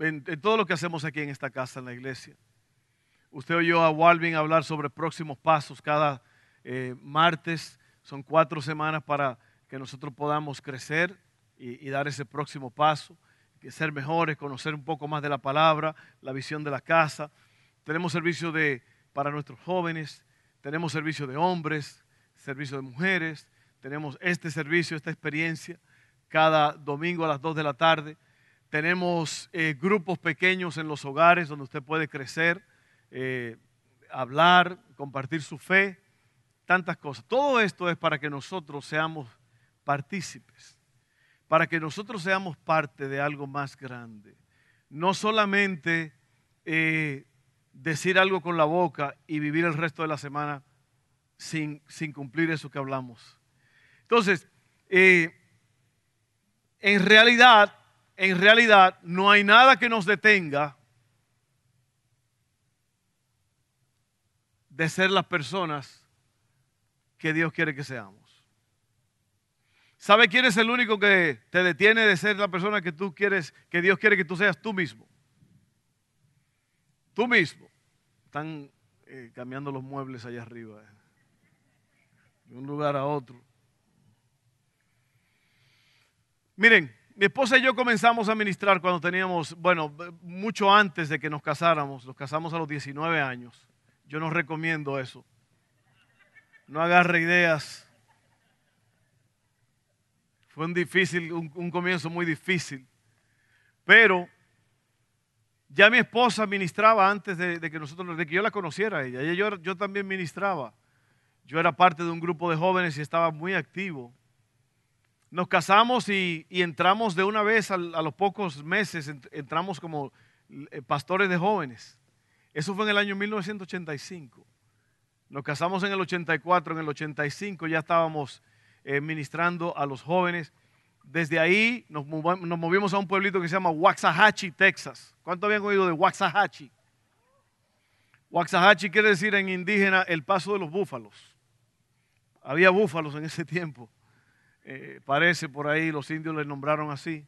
en- todo lo que hacemos aquí en esta casa, en la iglesia. Usted oyó a Walvin hablar sobre próximos pasos cada eh, martes. Son cuatro semanas para que nosotros podamos crecer y, dar ese próximo paso, ser mejores, conocer un poco más de la palabra, la visión de la casa. Tenemos servicio de, para nuestros jóvenes, tenemos servicio de hombres, servicio de mujeres, tenemos este servicio, esta experiencia cada domingo a las 2 de la tarde. Tenemos eh, grupos pequeños en los hogares donde usted puede crecer, eh, hablar, compartir su fe, tantas cosas. Todo esto es para que nosotros seamos partícipes, para que nosotros seamos parte de algo más grande. No solamente eh, decir algo con la boca y vivir el resto de la semana sin, sin cumplir eso que hablamos. Entonces, en realidad, en realidad no hay nada que nos detenga de ser las personas que Dios quiere que seamos. ¿Sabe quién es el único que te detiene de ser la persona que tú quieres, que Dios quiere que tú seas tú mismo? Tú mismo. Están eh, cambiando los muebles allá arriba, eh, de un lugar a otro. Miren, mi esposa y yo comenzamos a ministrar cuando teníamos, bueno, mucho antes de que nos casáramos, nos casamos a los 19 años. Yo no recomiendo eso. No agarre ideas. Fue un difícil, un, comienzo muy difícil. Pero ya mi esposa ministraba antes de, que nosotros, de que yo la conociera a ella. Yo también ministraba. Yo era parte de un grupo de jóvenes y estaba muy activo. Nos casamos y, entramos de una vez a, los pocos meses, ent- entramos como eh, pastores de jóvenes. Eso fue en el año 1985. Nos casamos en el 84, en el 85 ya estábamos eh, ministrando a los jóvenes. Desde ahí nos, nos movimos a un pueblito que se llama Waxahachie, Texas. ¿Cuánto habían oído de Waxahachie? Waxahachie quiere decir en indígena el paso de los búfalos. Había búfalos en ese tiempo. Eh, parece por ahí, los indios le nombraron así.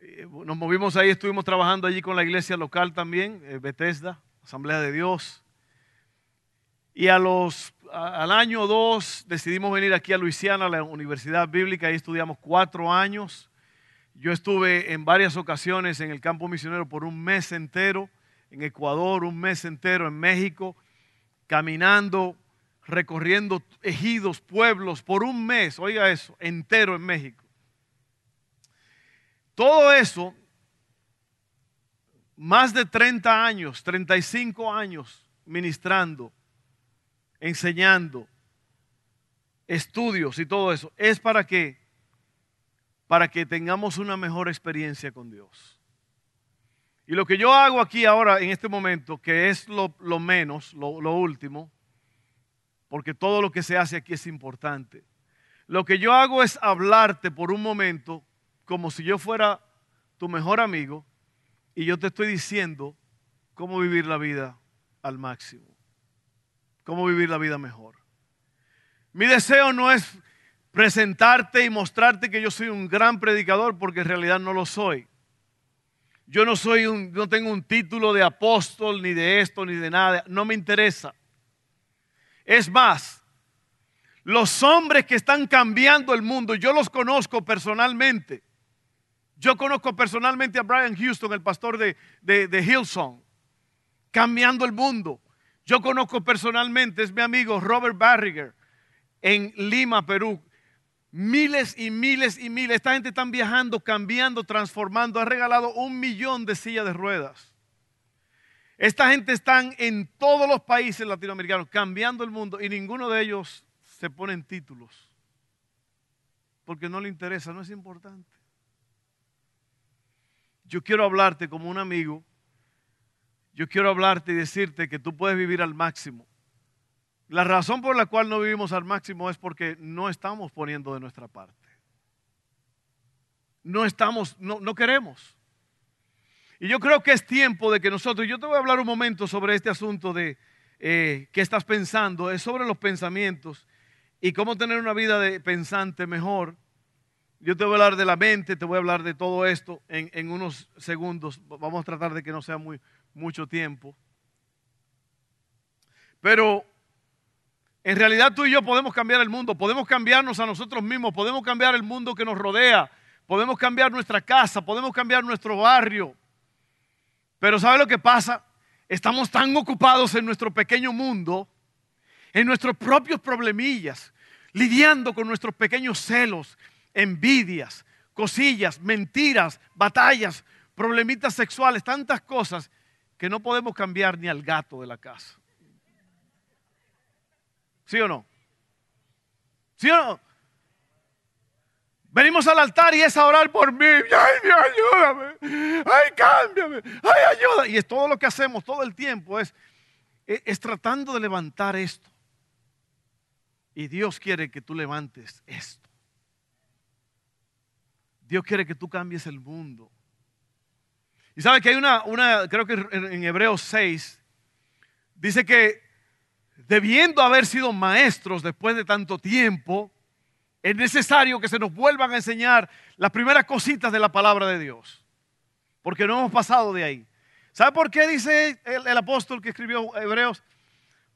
Eh, nos movimos ahí, estuvimos trabajando allí con la iglesia local también, eh, Bethesda, Asamblea de Dios. Y a los, al año dos decidimos venir aquí a Luisiana, a la Universidad Bíblica, ahí estudiamos cuatro años. Yo estuve en varias ocasiones en el campo misionero por un mes entero, en Ecuador, un mes entero en México, caminando, recorriendo ejidos, pueblos, por un mes, oiga eso, entero en México. Todo eso, más de 30 años, 35 años ministrando, enseñando, estudios y todo eso, es para que para que tengamos una mejor experiencia con Dios. Y lo que yo hago aquí ahora, en este momento, que es lo, menos, lo último, porque todo lo que se hace aquí es importante, lo que yo hago es hablarte por un momento como si yo fuera tu mejor amigo y yo te estoy diciendo cómo vivir la vida al máximo, cómo vivir la vida mejor. Mi deseo no es presentarte y mostrarte que yo soy un gran predicador porque en realidad no lo soy. Yo no soy un, no tengo un título de apóstol ni de esto ni de nada, no me interesa. Es más, los hombres que están cambiando el mundo, yo los conozco personalmente. Yo conozco personalmente a Brian Houston, el pastor de, de, Hillsong, cambiando el mundo. Yo conozco personalmente, es mi amigo Robert Barriger en Lima, Perú. Miles y miles y miles. Esta gente están viajando, cambiando, transformando. Ha regalado un millón de sillas de ruedas. Esta gente están en todos los países latinoamericanos cambiando el mundo y ninguno de ellos se pone en títulos. Porque no le interesa, no es importante. yo quiero hablarte como un amigo. Yo quiero hablarte y decirte que tú puedes vivir al máximo. La razón por la cual no vivimos al máximo es porque no estamos poniendo de nuestra parte. No estamos, no, no queremos. Y yo creo que es tiempo de que nosotros, yo te voy a hablar un momento sobre este asunto de eh, qué estás pensando, es sobre los pensamientos y cómo tener una vida de pensante mejor. Yo te voy a hablar de la mente, te voy a hablar de todo esto en, unos segundos. Vamos a tratar de que no sea muy, mucho tiempo. Pero en realidad tú y yo podemos cambiar el mundo, podemos cambiarnos a nosotros mismos, podemos cambiar el mundo que nos rodea, podemos cambiar nuestra casa, podemos cambiar nuestro barrio. Pero ¿sabe lo que pasa? Estamos tan ocupados en nuestro pequeño mundo, en nuestros propios problemillas, lidiando con nuestros pequeños celos, envidias, cosillas, mentiras, batallas, problemitas sexuales, tantas cosas que no podemos cambiar ni al gato de la casa. ¿Sí o no? ¿Sí o no? Venimos al altar y es a orar por mí. Ay, ayúdame. Ay, cámbiame. Ay, ayuda. Y es todo lo que hacemos todo el tiempo. Es, es, tratando de levantar esto. Y Dios quiere que tú levantes esto. Dios quiere que tú cambies el mundo. Y sabe que hay una, una creo que en Hebreos 6, dice que debiendo haber sido maestros después de tanto tiempo, es necesario que se nos vuelvan a enseñar las primeras cositas de la palabra de Dios. Porque no hemos pasado de ahí. ¿Sabe por qué dice el, apóstol que escribió Hebreos?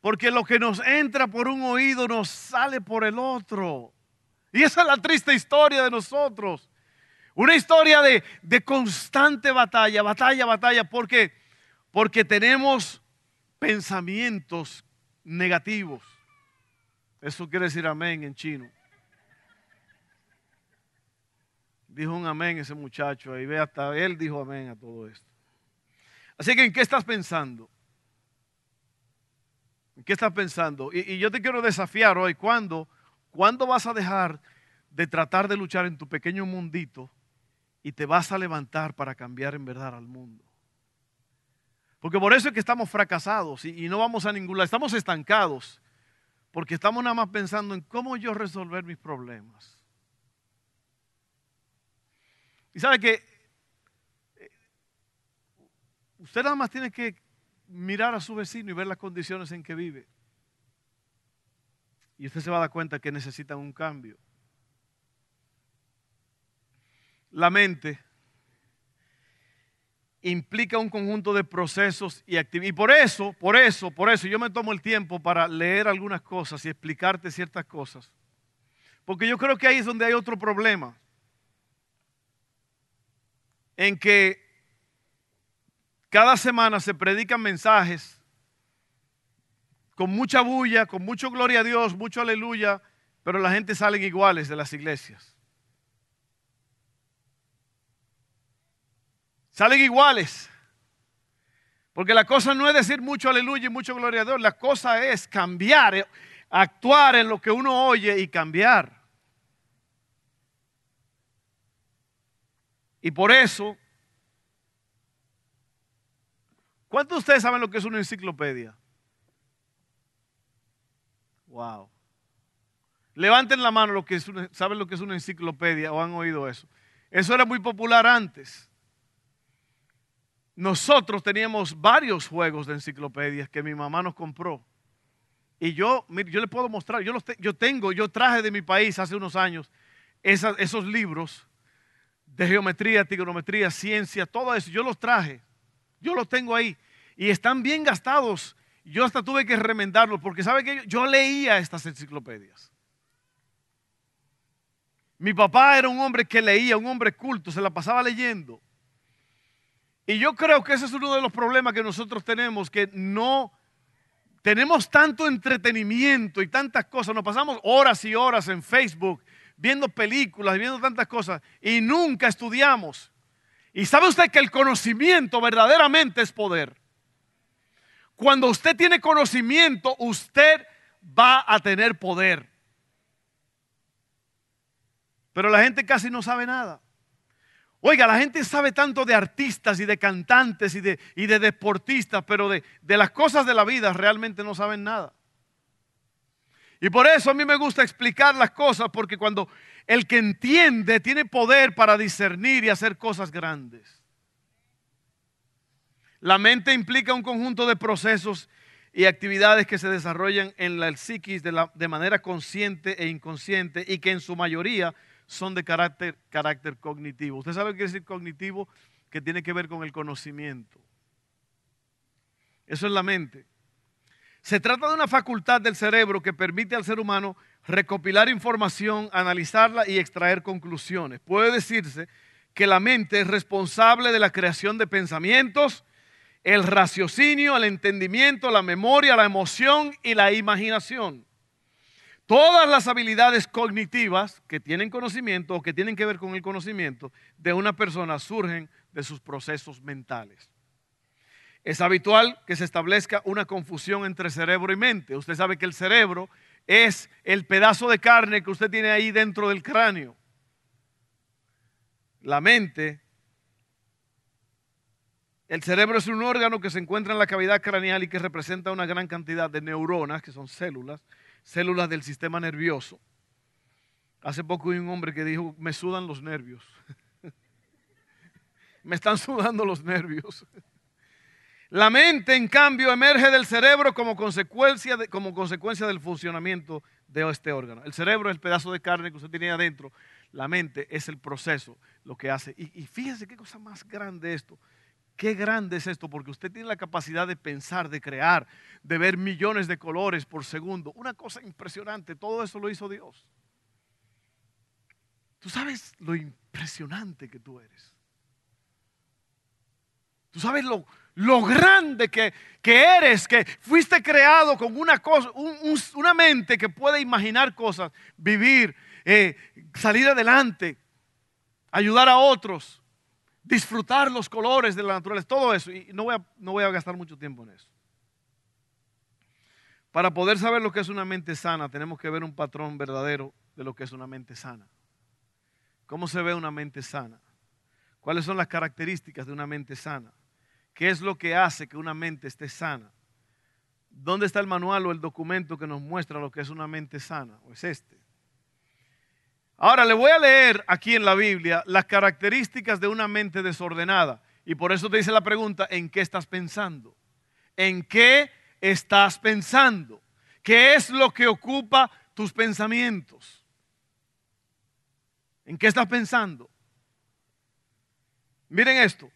Porque lo que nos entra por un oído nos sale por el otro. Y esa es la triste historia de nosotros. Una historia de, de constante batalla, batalla, batalla. porque Porque tenemos pensamientos negativos. Eso quiere decir amén en chino. Dijo un amén ese muchacho ahí. Ve, hasta él dijo amén a todo esto. Así que, ¿en qué estás pensando? ¿En qué estás pensando? Y, yo te quiero desafiar hoy. ¿Cuándo, ¿Cuándo vas a dejar de tratar de luchar en tu pequeño mundito y te vas a levantar para cambiar en verdad al mundo? Porque por eso es que estamos fracasados y, y no vamos a ningún lado. Estamos estancados porque estamos nada más pensando en cómo yo resolver mis problemas. Y sabe que eh, usted nada más tiene que mirar a su vecino y ver las condiciones en que vive. Y usted se va a dar cuenta que necesitan un cambio. La mente implica un conjunto de procesos y actividades. Y por eso, por eso, por eso yo me tomo el tiempo para leer algunas cosas y explicarte ciertas cosas. Porque yo creo que ahí es donde hay otro problema en que cada semana se predican mensajes con mucha bulla, con mucho gloria a Dios, mucho aleluya, pero la gente salen iguales de las iglesias. Salen iguales. Porque la cosa no es decir mucho aleluya y mucho gloria a Dios, la cosa es cambiar, actuar en lo que uno oye y cambiar. Y por eso, ¿cuántos de ustedes saben lo que es una enciclopedia? Wow. Levanten la mano los que saben lo que es una enciclopedia o han oído eso. Eso era muy popular antes. Nosotros teníamos varios juegos de enciclopedias que mi mamá nos compró. Y yo, yo le puedo mostrar, yo, los yo tengo, yo traje de mi país hace unos años esos libros de geometría, trigonometría, ciencia, todo eso. Yo los traje. Yo los tengo ahí. Y están bien gastados. Yo hasta tuve que remendarlos porque sabe que yo leía estas enciclopedias. Mi papá era un hombre que leía, un hombre culto, se la pasaba leyendo. Y yo creo que ese es uno de los problemas que nosotros tenemos, que no tenemos tanto entretenimiento y tantas cosas, nos pasamos horas y horas en Facebook, viendo películas, viendo tantas cosas y nunca estudiamos. Y sabe usted que el conocimiento verdaderamente es poder. Cuando usted tiene conocimiento, usted va a tener poder. Pero la gente casi no sabe nada. Oiga, la gente sabe tanto de artistas y de cantantes y de, y de deportistas, pero de, de las cosas de la vida realmente no saben nada. Y por eso a mí me gusta explicar las cosas, porque cuando el que entiende tiene poder para discernir y hacer cosas grandes. La mente implica un conjunto de procesos y actividades que se desarrollan en la psiquis de, manera consciente e inconsciente y que en su mayoría son de carácter, carácter cognitivo. ¿Usted sabe qué quiere decir cognitivo? Que tiene que ver con el conocimiento. Eso es la mente. Se trata de una facultad del cerebro que permite al ser humano recopilar información, analizarla y extraer conclusiones. Puede decirse que la mente es responsable de la creación de pensamientos, el raciocinio, el entendimiento, la memoria, la emoción y la imaginación. Todas las habilidades cognitivas que tienen conocimiento o que tienen que ver con el conocimiento de una persona surgen de sus procesos mentales. Es habitual que se establezca una confusión entre cerebro y mente. Usted sabe que el cerebro es el pedazo de carne que usted tiene ahí dentro del cráneo. La mente el cerebro es un órgano que se encuentra en la cavidad craneal y que representa una gran cantidad de neuronas, que son células, células del sistema nervioso. Hace poco hay un hombre que dijo, me sudan los nervios. me están sudando los nervios. La mente, en cambio, emerge del cerebro como consecuencia, como consecuencia del funcionamiento de este órgano. El cerebro es el pedazo de carne que usted tiene adentro. La mente es el proceso, lo que hace. Y, y fíjese qué cosa más grande esto. Qué grande es esto, porque usted tiene la capacidad de pensar, de crear, de ver millones de colores por segundo. Una cosa impresionante, todo eso lo hizo Dios. Tú sabes lo impresionante que tú eres. Tú sabes lo, lo grande que, que, eres, que fuiste creado con una, cosa, una mente que puede imaginar cosas, vivir, eh, salir adelante, ayudar a otros disfrutar los colores de la naturaleza, todo eso. Y no voy, a, no voy a gastar mucho tiempo en eso. Para poder saber lo que es una mente sana, tenemos que ver un patrón verdadero de lo que es una mente sana. ¿Cómo se ve una mente sana? ¿Cuáles son las características de una mente sana? ¿Qué es lo que hace que una mente esté sana? ¿Dónde está el manual o el documento que nos muestra lo que es una mente sana? ¿O es este? Ahora le voy a leer aquí en la Biblia las características de una mente desordenada. Y por eso te dice la pregunta, ¿en qué estás pensando? ¿En qué estás pensando? ¿Qué es lo que ocupa tus pensamientos? ¿En qué estás pensando? Miren esto.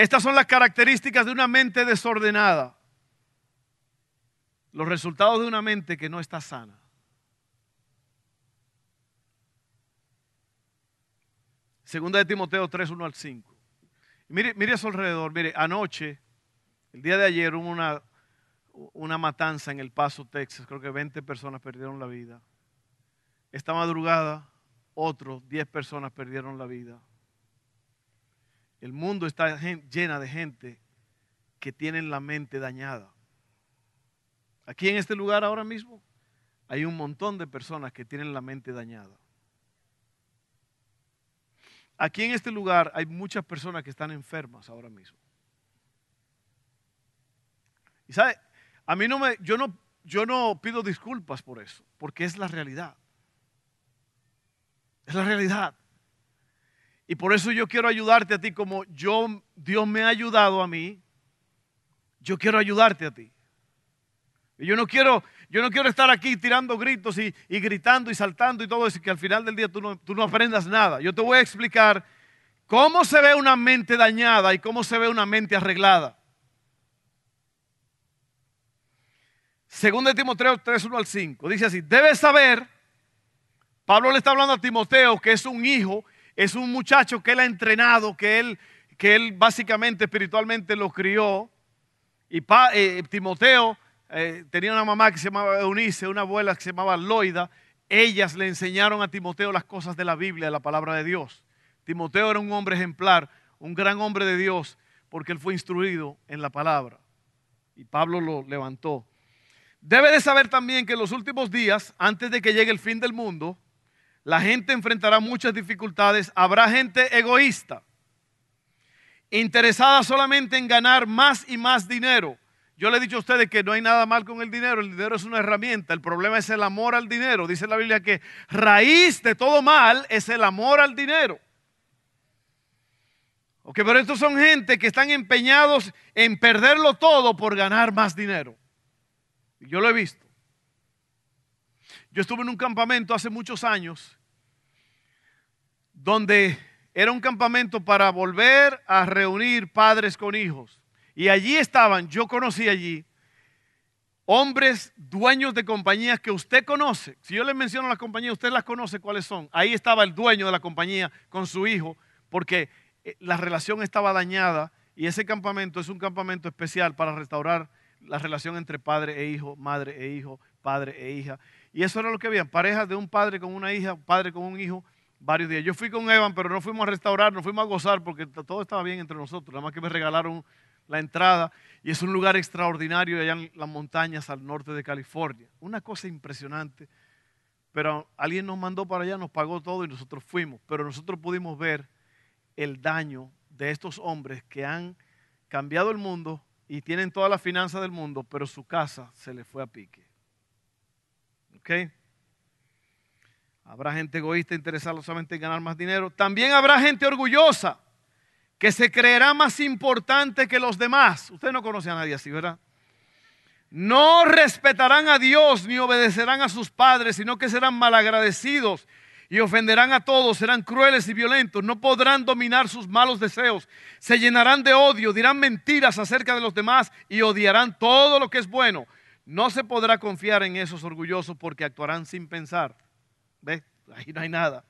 Estas son las características de una mente desordenada. Los resultados de una mente que no está sana. Segunda de Timoteo 3, 1 al 5. Mire, mire a su alrededor, mire, anoche, el día de ayer hubo una, una matanza en El Paso, Texas. Creo que 20 personas perdieron la vida. Esta madrugada, otros 10 personas perdieron la vida. El mundo está llena de gente que tienen la mente dañada. Aquí en este lugar ahora mismo hay un montón de personas que tienen la mente dañada. Aquí en este lugar hay muchas personas que están enfermas ahora mismo. Y sabe, a mí no me, yo no, yo no pido disculpas por eso, porque es la realidad. Es la realidad. Y por eso yo quiero ayudarte a ti como yo, Dios me ha ayudado a mí. Yo quiero ayudarte a ti. Y yo no quiero, yo no quiero estar aquí tirando gritos y, gritando y saltando y todo eso, y que al final del día tú no, tú no aprendas nada. Yo te voy a explicar cómo se ve una mente dañada y cómo se ve una mente arreglada. Según de Timoteo 3, 1 al 5, dice así, debes saber, Pablo le está hablando a Timoteo, que es un hijo, es un muchacho que él ha entrenado, que él, que él básicamente espiritualmente lo crió, y eh, Timoteo eh, tenía una mamá que se llamaba Eunice, una abuela que se llamaba Loida. Ellas le enseñaron a Timoteo las cosas de la Biblia, la palabra de Dios. Timoteo era un hombre ejemplar, un gran hombre de Dios, porque él fue instruido en la palabra. Y Pablo lo levantó. Debe de saber también que en los últimos días, antes de que llegue el fin del mundo, La gente enfrentará muchas dificultades. Habrá gente egoísta, interesada solamente en ganar más y más dinero. Yo le he dicho a ustedes que no hay nada mal con el dinero, el dinero es una herramienta, el problema es el amor al dinero. Dice la Biblia que raíz de todo mal es el amor al dinero. Ok, pero estos son gente que están empeñados en perderlo todo por ganar más dinero. Yo lo he visto. Yo estuve en un campamento hace muchos años donde era un campamento para volver a reunir padres con hijos. Y allí estaban, yo conocí allí, hombres dueños de compañías que usted conoce. Si yo le menciono las compañías, usted las conoce cuáles son. Ahí estaba el dueño de la compañía con su hijo, porque eh, la relación estaba dañada y ese campamento es un campamento especial para restaurar la relación entre padre e hijo, madre e hijo, padre e hija. Y eso era lo que había, parejas de un padre con una hija, padre con un hijo, varios días. Yo fui con Evan, pero no fuimos a restaurar, no fuimos a gozar porque todo estaba bien entre nosotros. Nada más que me regalaron la entrada y es un lugar extraordinario allá en las montañas al norte de California. Una cosa impresionante. Pero alguien nos mandó para allá, nos pagó todo y nosotros fuimos. Pero nosotros pudimos ver el daño de estos hombres que han cambiado el mundo y tienen toda la finanza del mundo, pero su casa se le fue a pique. Habrá gente egoísta interesada solamente en ganar más dinero. También habrá gente orgullosa que se creerá más importante que los demás. Usted no conoce a nadie así, ¿verdad? No respetarán a Dios ni obedecerán a sus padres, sino que serán malagradecidos y ofenderán a todos, serán crueles y violentos, no podrán dominar sus malos deseos, se llenarán de odio, dirán mentiras acerca de los demás y odiarán todo lo que es bueno. No se podrá confiar en esos orgullosos porque actuarán sin pensar. ¿Ves? Ahí no hay nada.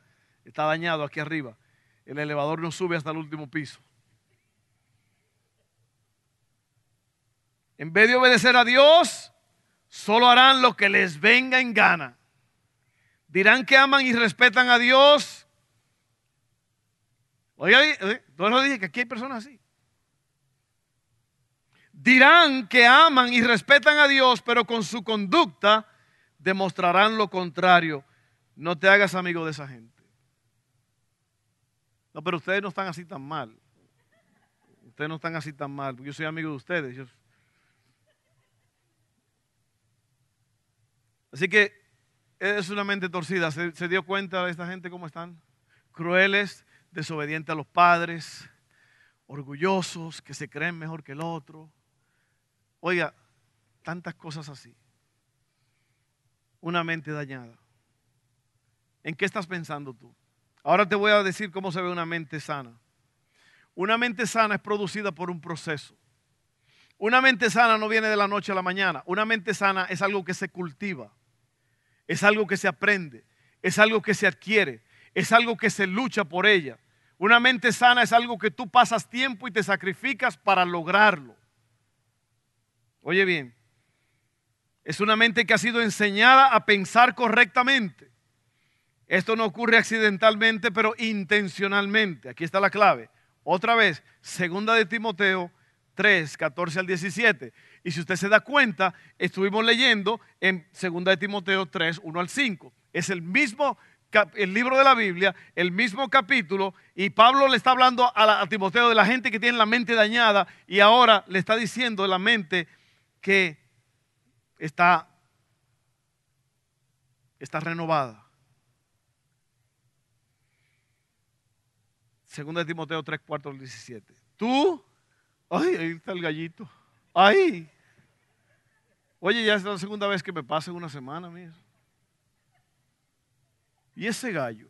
Está dañado aquí arriba. El elevador no sube hasta el último piso. En vez de obedecer a Dios, solo harán lo que les venga en gana. Dirán que aman y respetan a Dios. Oiga, lo dije que aquí hay personas así dirán que aman y respetan a Dios, pero con su conducta demostrarán lo contrario. No te hagas amigo de esa gente. No, pero ustedes no están así tan mal. Ustedes no están así tan mal. Yo soy amigo de ustedes. Así que es una mente torcida. ¿Se, ¿Se, dio cuenta de esta gente cómo están? Crueles, desobedientes a los padres, orgullosos, que se creen mejor que el otro, Oiga, tantas cosas así. Una mente dañada. ¿En qué estás pensando tú? Ahora te voy a decir cómo se ve una mente sana. Una mente sana es producida por un proceso. Una mente sana no viene de la noche a la mañana. Una mente sana es algo que se cultiva, es algo que se aprende, es algo que se adquiere, es algo que se lucha por ella. Una mente sana es algo que tú pasas tiempo y te sacrificas para lograrlo. Oye bien, es una mente que ha sido enseñada a pensar correctamente. Esto no ocurre accidentalmente, pero intencionalmente. Aquí está la clave. Otra vez, segunda de Timoteo 3, 14 al 17. Y si usted se da cuenta, estuvimos leyendo en segunda de Timoteo 3, 1 al 5. Es el mismo el libro de la Biblia, el mismo capítulo, y Pablo le está hablando a, a Timoteo de la gente que tiene la mente dañada y ahora le está diciendo de la mente que está, está renovada. Segunda de Timoteo 3, 4 17. Tú, ay, ahí está el gallito. Ay. Oye, ya es la segunda vez que me pasa en una semana, mía. Y ese gallo.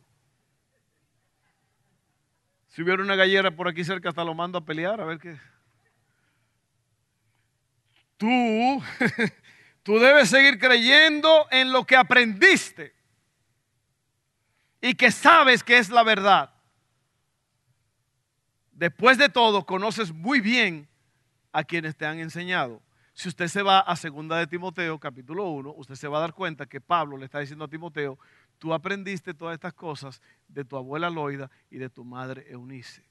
Si hubiera una gallera por aquí cerca, hasta lo mando a pelear, a ver qué tú, tú debes seguir creyendo en lo que aprendiste y que sabes que es la verdad. Después de todo, conoces muy bien a quienes te han enseñado. Si usted se va a segunda de Timoteo, capítulo 1, usted se va a dar cuenta que Pablo le está diciendo a Timoteo, tú aprendiste todas estas cosas de tu abuela Loida y de tu madre Eunice.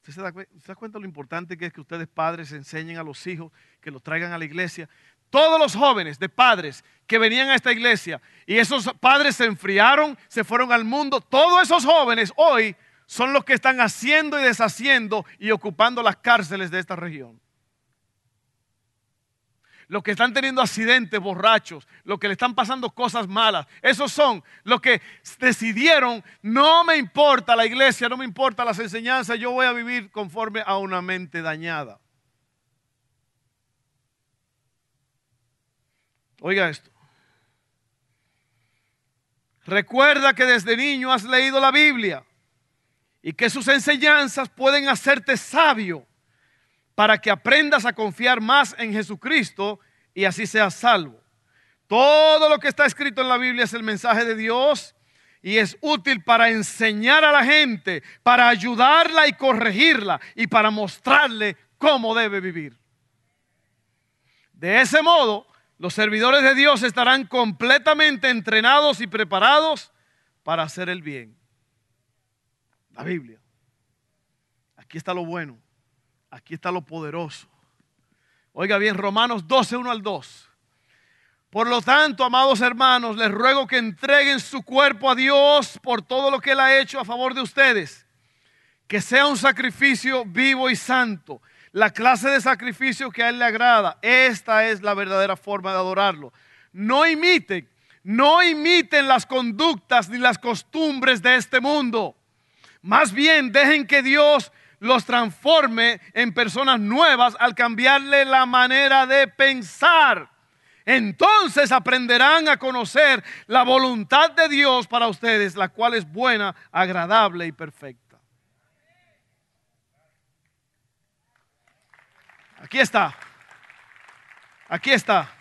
¿Usted se, da, cuenta lo importante que es que ustedes padres enseñen a los hijos, que los traigan a la iglesia? todos los jóvenes de padres que venían a esta iglesia y esos padres se enfriaron, se fueron al mundo, todos esos jóvenes hoy son los que están haciendo y deshaciendo y ocupando las cárceles de esta región. Los que están teniendo accidentes borrachos, los que le están pasando cosas malas, esos son los que decidieron, no me importa la iglesia, no me importa las enseñanzas, yo voy a vivir conforme a una mente dañada. Oiga esto. Recuerda que desde niño has leído la Biblia y que sus enseñanzas pueden hacerte sabio para que aprendas a confiar más en Jesucristo y así seas salvo. Todo lo que está escrito en la Biblia es el mensaje de Dios y es útil para enseñar a la gente, para ayudarla y corregirla y para mostrarle cómo debe vivir. De ese modo, los servidores de Dios estarán completamente entrenados y preparados para hacer el bien. La Biblia. Aquí está lo bueno. Aquí está lo poderoso. Oiga bien, Romanos 12, 1 al 2. Por lo tanto, amados hermanos, les ruego que entreguen su cuerpo a Dios por todo lo que Él ha hecho a favor de ustedes. Que sea un sacrificio vivo y santo la clase de sacrificio que a Él le agrada. Esta es la verdadera forma de adorarlo. No imiten, no imiten las conductas ni las costumbres de este mundo. Más bien dejen que Dios los transforme en personas nuevas al cambiarle la manera de pensar. Entonces aprenderán a conocer la voluntad de Dios para ustedes, la cual es buena, agradable y perfecta. Aquí está. Aquí está.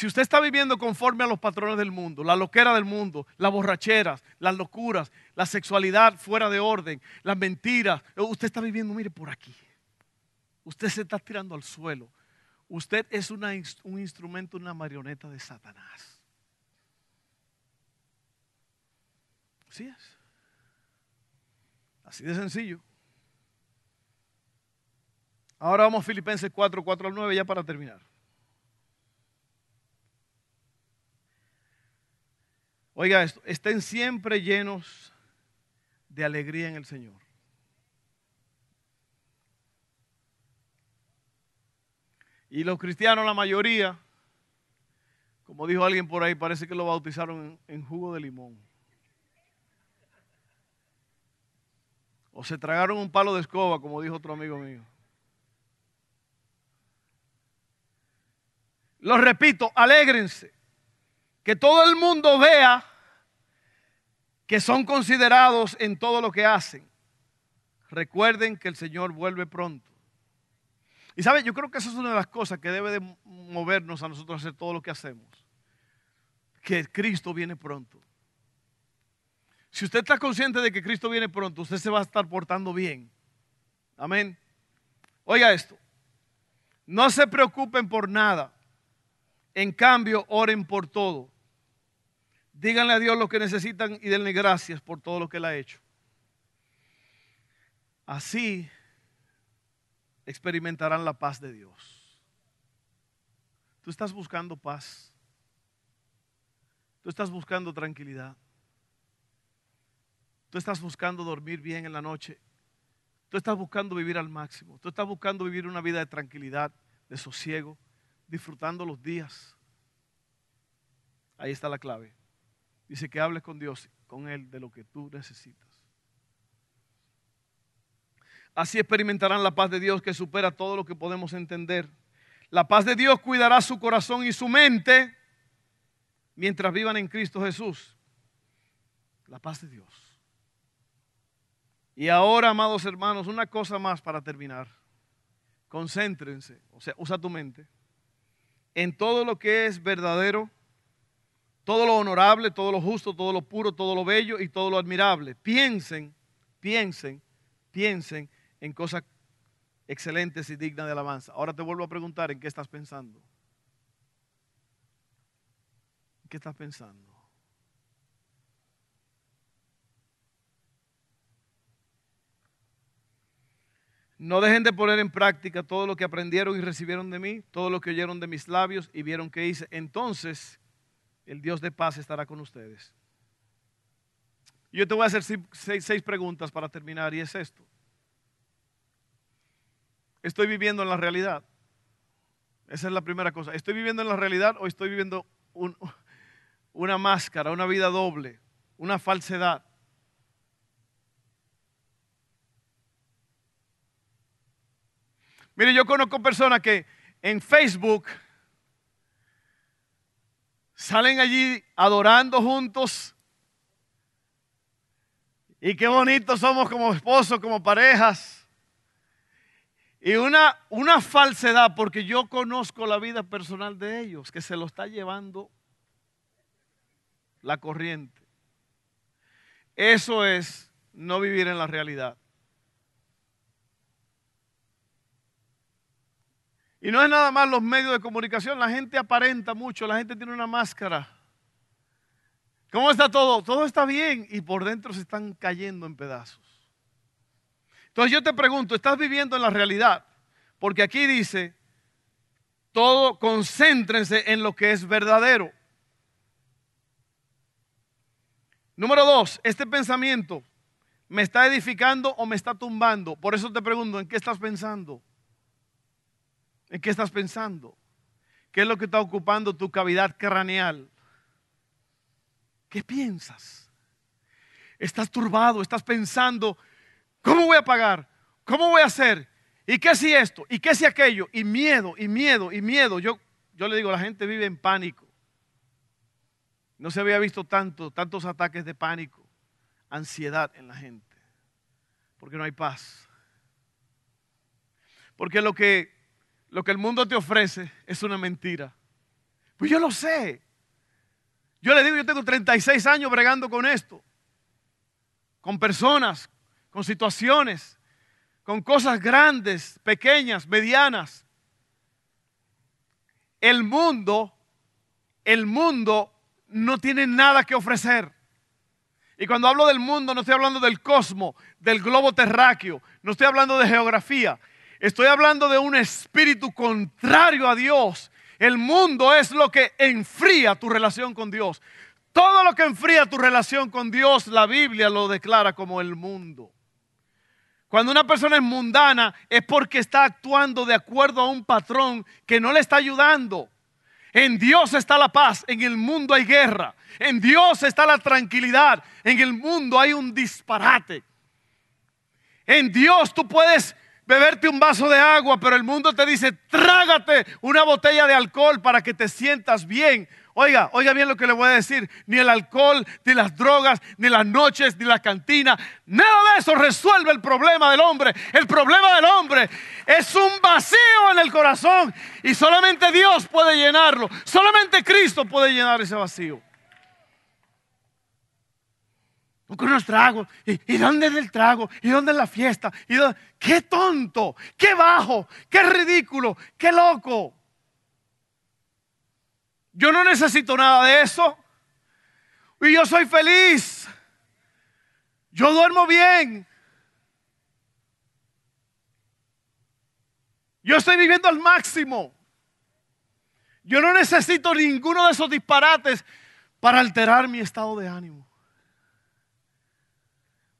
Si usted está viviendo conforme a los patrones del mundo, la loquera del mundo, las borracheras, las locuras, la sexualidad fuera de orden, las mentiras, usted está viviendo, mire, por aquí. Usted se está tirando al suelo. Usted es un instrumento, una marioneta de Satanás. Así es. Así de sencillo. Ahora vamos a Filipenses 4, 4 al 9 ya para terminar. Oiga esto, estén siempre llenos de alegría en el Señor. Y los cristianos, la mayoría, como dijo alguien por ahí, parece que lo bautizaron en, jugo de limón. O se tragaron un palo de escoba, como dijo otro amigo mío. Lo repito, alégrense. Que todo el mundo vea que son considerados en todo lo que hacen. Recuerden que el Señor vuelve pronto. Y sabe, yo creo que esa es una de las cosas que debe de movernos a nosotros a hacer todo lo que hacemos. Que Cristo viene pronto. Si usted está consciente de que Cristo viene pronto, usted se va a estar portando bien. Amén. Oiga esto. No se preocupen por nada. En cambio, oren por todo. Díganle a Dios lo que necesitan y denle gracias por todo lo que Él ha hecho. Así experimentarán la paz de Dios. Tú estás buscando paz. Tú estás buscando tranquilidad. Tú estás buscando dormir bien en la noche. Tú estás buscando vivir al máximo. Tú estás buscando vivir una vida de tranquilidad, de sosiego, disfrutando los días. Ahí está la clave. Dice que hables con Dios, con Él, de lo que tú necesitas. Así experimentarán la paz de Dios que supera todo lo que podemos entender. La paz de Dios cuidará su corazón y su mente mientras vivan en Cristo Jesús. La paz de Dios. Y ahora, amados hermanos, una cosa más para terminar. Concéntrense, o sea, usa tu mente, en todo lo que es verdadero, todo lo honorable, todo lo justo, todo lo puro, todo lo bello y todo lo admirable. Piensen, piensen, piensen en cosas excelentes y dignas de alabanza. Ahora te vuelvo a preguntar, ¿en qué estás pensando? ¿En qué estás pensando? No dejen de poner en práctica todo lo que aprendieron y recibieron de mí, todo lo que oyeron de mis labios y vieron que hice. Entonces el Dios de paz estará con ustedes. Yo te voy a hacer seis, preguntas para terminar y es esto. ¿Estoy viviendo en la realidad? Esa es la primera cosa. ¿Estoy viviendo en la realidad o estoy viviendo una máscara, una vida doble, una falsedad? Mire, yo conozco personas que en Facebook salen allí adorando juntos. Y qué bonitos somos como esposos, como parejas. Y una, una falsedad, porque yo conozco la vida personal de ellos, que se lo está llevando la corriente. Eso es no vivir en la realidad. Y no es nada más los medios de comunicación, la gente aparenta mucho, la gente tiene una máscara. ¿Cómo está todo? Todo está bien y por dentro se están cayendo en pedazos. Entonces yo te pregunto, ¿estás viviendo en la realidad? Porque aquí dice, todo concéntrense en lo que es verdadero. Número dos, este pensamiento me está edificando o me está tumbando. Por eso te pregunto, ¿en qué estás pensando? ¿En qué estás pensando? ¿Qué es lo que está ocupando tu cavidad craneal? ¿Qué piensas? Estás turbado, estás pensando, ¿cómo voy a pagar? ¿Cómo voy a hacer? ¿Y qué si esto? ¿Y qué si aquello? Y miedo, y miedo, y miedo. Yo, yo le digo, la gente vive en pánico. No se había visto tanto, tantos ataques de pánico, ansiedad en la gente, porque no hay paz. Porque lo que lo que el mundo te ofrece es una mentira. Pues yo lo sé. Yo le digo, yo tengo 36 años bregando con esto, con personas, con situaciones, con cosas grandes, pequeñas, medianas. El mundo, el mundo no tiene nada que ofrecer. Y cuando hablo del mundo, no estoy hablando del cosmos, del globo terráqueo, no estoy hablando de geografía, Estoy hablando de un espíritu contrario a Dios. El mundo es lo que enfría tu relación con Dios. Todo lo que enfría tu relación con Dios, la Biblia lo declara como el mundo. Cuando una persona es mundana es porque está actuando de acuerdo a un patrón que no le está ayudando. En Dios está la paz, en el mundo hay guerra. En Dios está la tranquilidad, en el mundo hay un disparate. En Dios tú puedes beberte un vaso de agua, pero el mundo te dice, trágate una botella de alcohol para que te sientas bien. Oiga, oiga bien lo que le voy a decir. Ni el alcohol, ni las drogas, ni las noches, ni la cantina. Nada de eso resuelve el problema del hombre. El problema del hombre es un vacío en el corazón. Y solamente Dios puede llenarlo. Solamente Cristo puede llenar ese vacío. Con unos tragos. ¿Y, dónde es el trago? ¿Y dónde es la fiesta? ¿Y ¡Qué tonto! ¡Qué bajo! ¡Qué ridículo! ¡Qué loco! Yo no necesito nada de eso. Y yo soy feliz. Yo duermo bien. Yo estoy viviendo al máximo. Yo no necesito ninguno de esos disparates para alterar mi estado de ánimo.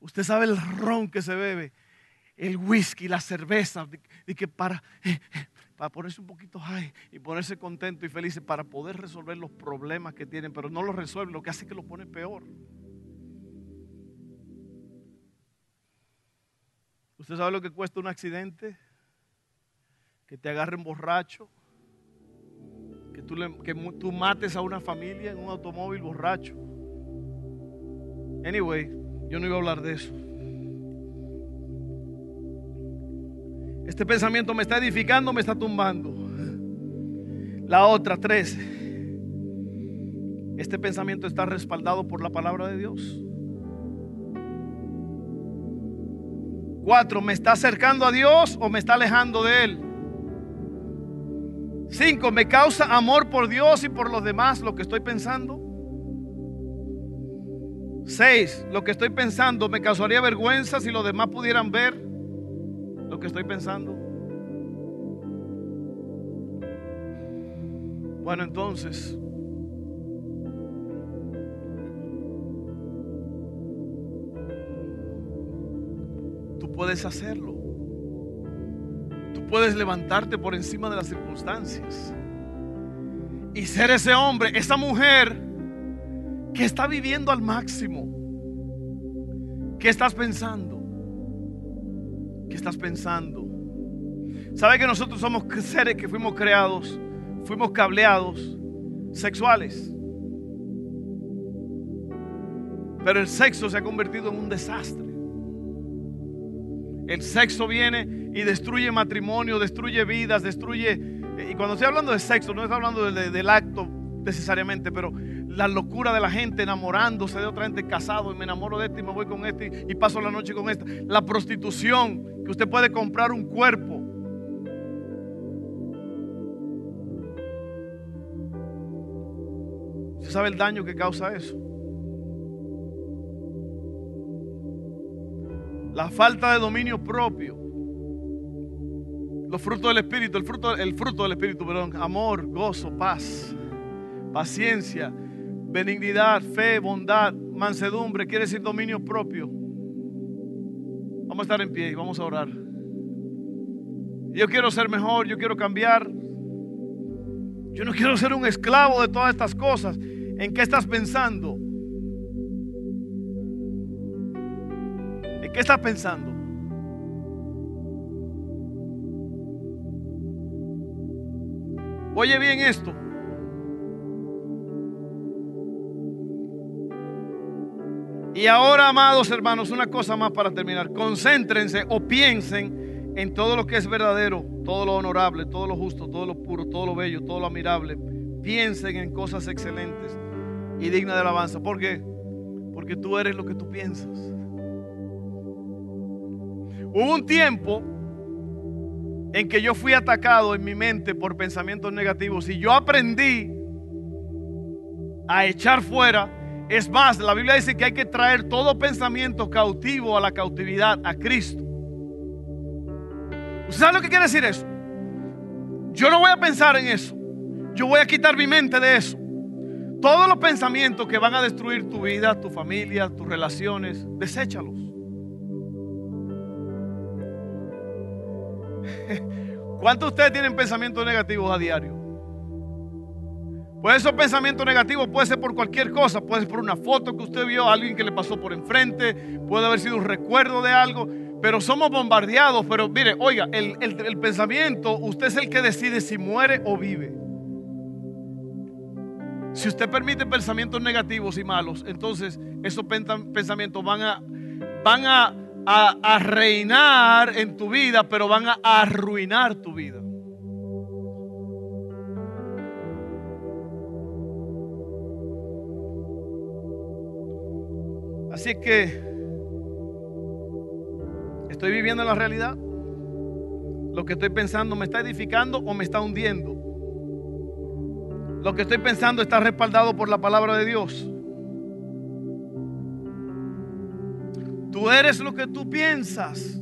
Usted sabe el ron que se bebe, el whisky, la cerveza, de, que para, eh, eh, para ponerse un poquito high y ponerse contento y feliz para poder resolver los problemas que tienen, pero no los resuelve, lo que hace es que lo pone peor. ¿Usted sabe lo que cuesta un accidente? Que te agarren borracho, que tú, que tú mates a una familia en un automóvil borracho. Anyway, yo no iba a hablar de eso. Este pensamiento me está edificando, me está tumbando. La otra, tres. Este pensamiento está respaldado por la palabra de Dios. Cuatro, ¿me está acercando a Dios o me está alejando de Él? Cinco, ¿me causa amor por Dios y por los demás lo que estoy pensando? Seis, lo que estoy pensando me causaría vergüenza si los demás pudieran ver lo que estoy pensando? Bueno, entonces, tú puedes hacerlo. Tú puedes levantarte por encima de las circunstancias y ser ese hombre, esa mujer que está viviendo al máximo. ¿Qué estás pensando? ¿Qué estás pensando? ¿Sabe que nosotros somos seres que fuimos creados, fuimos cableados sexuales? Pero el sexo se ha convertido en un desastre. El sexo viene y destruye matrimonio, destruye vidas, destruye... Y cuando estoy hablando de sexo, no estoy hablando del acto necesariamente, pero la locura de la gente enamorándose de otra gente casado y me enamoro de este y me voy con este y paso la noche con esta. La prostitución, que usted puede comprar un cuerpo. ¿Usted sabe el daño que causa eso? La falta de dominio propio. Los frutos del Espíritu, el fruto, el fruto del Espíritu, perdón, amor, gozo, paz, paciencia, benignidad, fe, bondad, mansedumbre, quiere decir dominio propio. Vamos a estar en pie y vamos a orar. Yo quiero ser mejor, yo quiero cambiar. Yo no quiero ser un esclavo de todas estas cosas. ¿En qué estás pensando? ¿En qué estás pensando? Oye bien esto. Y ahora, amados hermanos, una cosa más para terminar. Concéntrense o piensen en todo lo que es verdadero, todo lo honorable, todo lo justo, todo lo puro, todo lo bello, todo lo admirable. Piensen en cosas excelentes y dignas de alabanza. ¿Por qué? Porque tú eres lo que tú piensas. Hubo un tiempo en que yo fui atacado en mi mente por pensamientos negativos y yo aprendí a echar fuera es más, la Biblia dice que hay que traer todo pensamiento cautivo a la cautividad, a Cristo. ¿Usted sabe lo que quiere decir eso? Yo no voy a pensar en eso. Yo voy a quitar mi mente de eso. Todos los pensamientos que van a destruir tu vida, tu familia, tus relaciones, deséchalos. ¿Cuántos de ustedes tienen pensamientos negativos a diario? Pues esos pensamientos negativos puede ser por cualquier cosa, puede ser por una foto que usted vio, alguien que le pasó por enfrente, puede haber sido un recuerdo de algo, pero somos bombardeados. Pero mire, oiga, el, el pensamiento, usted es el que decide si muere o vive. Si usted permite pensamientos negativos y malos, entonces esos pensamientos van a, van a, a, a reinar en tu vida, pero van a arruinar tu vida. Así que estoy viviendo en la realidad. Lo que estoy pensando me está edificando o me está hundiendo. Lo que estoy pensando está respaldado por la palabra de Dios. Tú eres lo que tú piensas.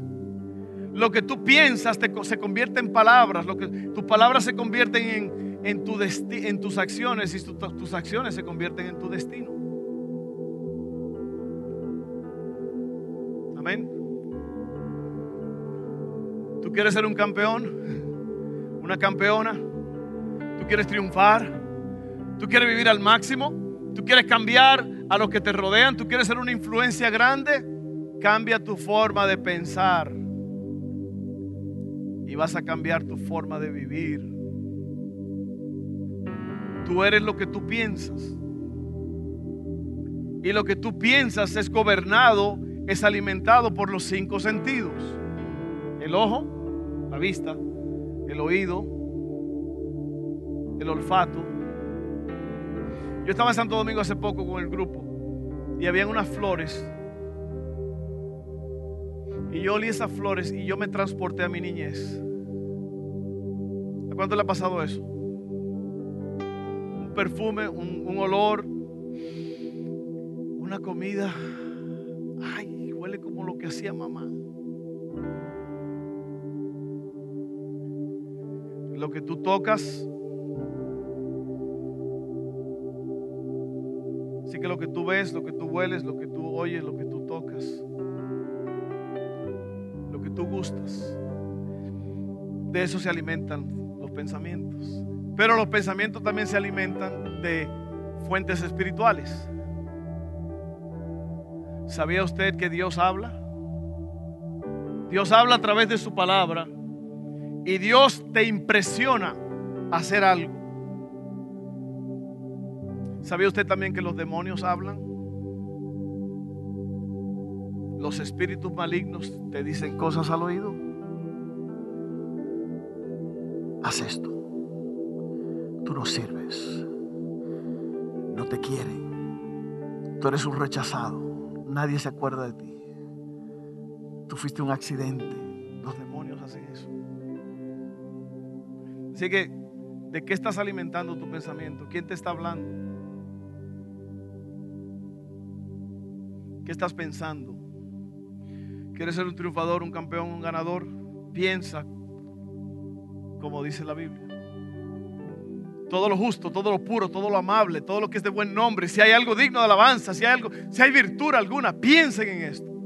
Lo que tú piensas se convierte en palabras. Lo que, tus palabras se convierten en tus acciones y tus acciones se convierten en tu destino. ¿Tú quieres ser un campeón? ¿Una campeona? ¿Tú quieres triunfar? ¿Tú quieres vivir al máximo? ¿Tú quieres cambiar a los que te rodean? ¿Tú quieres ser una influencia grande? Cambia tu forma de pensar y vas a cambiar tu forma de vivir. Tú eres lo que tú piensas. Y lo que tú piensas es gobernado es alimentado por los cinco sentidos. El ojo, la vista, el oído, el olfato. Yo estaba en Santo Domingo hace poco con el grupo y habían unas flores. Y yo olí esas flores y yo me transporté a mi niñez. ¿A cuánto le ha pasado eso? Un perfume, un, un olor, una comida. Como lo que hacía mamá. lo que tú tocas. Así que lo que tú ves, lo que tú hueles, lo que tú oyes, lo que tú tocas, lo que tú gustas, de eso se alimentan los pensamientos. Pero los pensamientos también se alimentan de fuentes espirituales. ¿Sabía usted que Dios habla? Dios habla a través de su palabra y Dios te impresiona a hacer algo. ¿Sabía usted también que los demonios hablan? Los espíritus malignos te dicen cosas al oído. Haz esto tú no sirves, no te quieren, tú eres un rechazado, nadie se acuerda de ti, tú fuiste un accidente, los demonios hacen eso. Así que, ¿de qué estás alimentando tu pensamiento? ¿Quién te está hablando? ¿Qué estás pensando? ¿Quieres ser un triunfador, un campeón, un ganador? Piensa como dice la Biblia todo lo justo, todo lo puro, todo lo amable, todo lo que es de buen nombre, si hay algo digno de alabanza, si hay algo, si hay virtud alguna, piensen en esto.